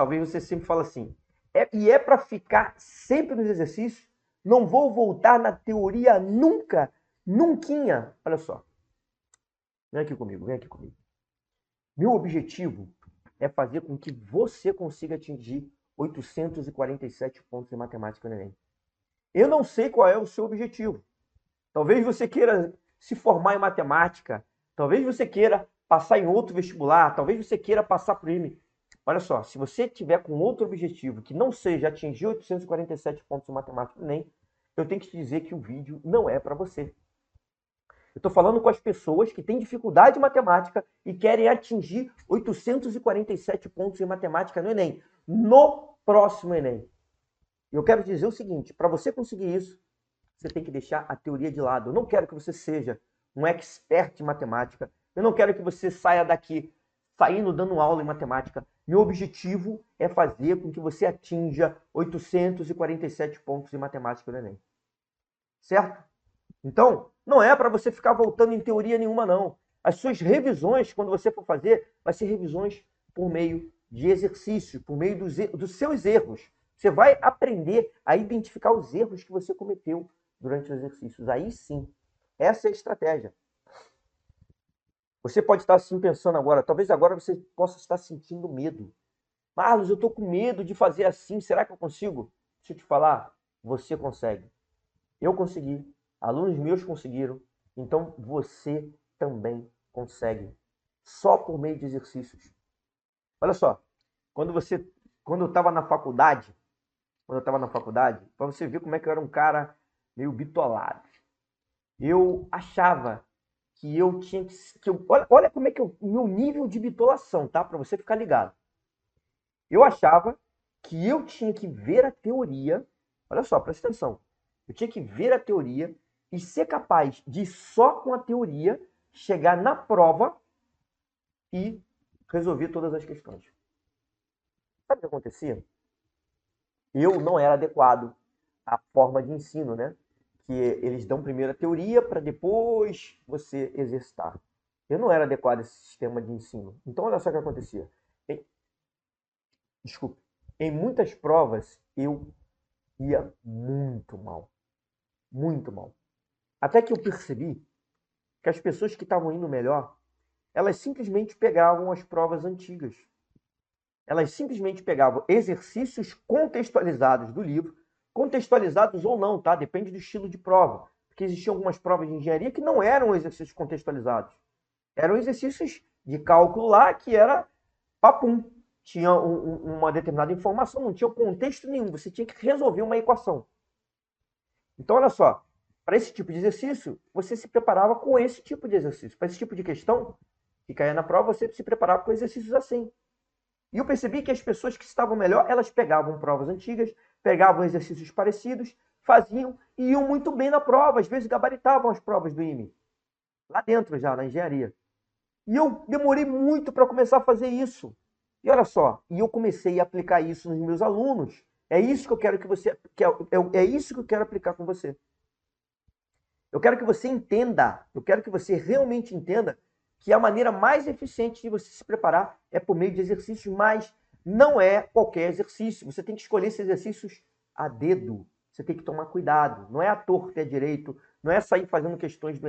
talvez você sempre fala assim, é, e é para ficar sempre nos exercícios? Não vou voltar na teoria nunca, nunca. Olha só. Vem aqui comigo, vem aqui comigo. Meu objetivo é fazer com que você consiga atingir 847 pontos em matemática no Enem. Eu não sei qual é o seu objetivo. Talvez você queira se formar em matemática, talvez você queira passar em outro vestibular, talvez você queira passar por ele. Olha só, se você tiver com outro objetivo que não seja atingir 847 pontos em matemática no Enem, eu tenho que te dizer que o vídeo não é para você. Eu estou falando com as pessoas que têm dificuldade em matemática e querem atingir 847 pontos em matemática no Enem, no próximo Enem. Eu quero dizer o seguinte: para você conseguir isso, você tem que deixar a teoria de lado. Eu não quero que você seja um expert em matemática. Eu não quero que você saia daqui saindo dando aula em matemática. Meu objetivo é fazer com que você atinja 847 pontos em matemática no Enem. Certo? Então, não é para você ficar voltando em teoria nenhuma, não. As suas revisões, quando você for fazer, vai ser revisões por meio de exercício, por meio dos, dos seus erros. Você vai aprender a identificar os erros que você cometeu durante os exercícios. Aí sim, essa é a estratégia. Você pode estar assim pensando agora, talvez agora você possa estar sentindo medo. Marlos, eu estou com medo de fazer assim, será que eu consigo? Deixa eu te falar, você consegue. Eu consegui, alunos meus conseguiram, então você também consegue. Só por meio de exercícios. Olha só, quando você, quando eu estava na faculdade, quando eu estava na faculdade, para você ver como é que eu era um cara meio bitolado. Eu achava que eu tinha que, que eu, olha, olha como é que o meu nível de bitolação, tá? Para você ficar ligado. Eu achava que eu tinha que ver a teoria. Olha só, presta atenção. Eu tinha que ver a teoria e ser capaz de só com a teoria chegar na prova e resolver todas as questões. Sabe o que acontecia? Eu não era adequado à forma de ensino, né? Que eles dão primeiro a teoria para depois você exercitar. Eu não era adequado a esse sistema de ensino. Então, olha só o que acontecia. Em... Desculpe. Em muitas provas, eu ia muito mal muito mal. Até que eu percebi que as pessoas que estavam indo melhor, elas simplesmente pegavam as provas antigas. Elas simplesmente pegavam exercícios contextualizados do livro, contextualizados ou não, tá? Depende do estilo de prova. Porque existiam algumas provas de engenharia que não eram exercícios contextualizados. Eram exercícios de cálculo lá que era papum. Tinha um, um, uma determinada informação, não tinha contexto nenhum. Você tinha que resolver uma equação. Então, olha só, para esse tipo de exercício, você se preparava com esse tipo de exercício. Para esse tipo de questão que caía na prova, você se preparava com exercícios assim. E eu percebi que as pessoas que estavam melhor, elas pegavam provas antigas, pegavam exercícios parecidos, faziam e iam muito bem na prova. Às vezes gabaritavam as provas do IME. Lá dentro já, na engenharia. E eu demorei muito para começar a fazer isso. E olha só, e eu comecei a aplicar isso nos meus alunos. É isso que eu quero que você. Que é, é, é isso que eu quero aplicar com você. Eu quero que você entenda, eu quero que você realmente entenda que a maneira mais eficiente de você se preparar é por meio de exercícios, mas não é qualquer exercício. Você tem que escolher esses exercícios a dedo. Você tem que tomar cuidado. Não é a torta é direito, não é sair fazendo questões do Enem.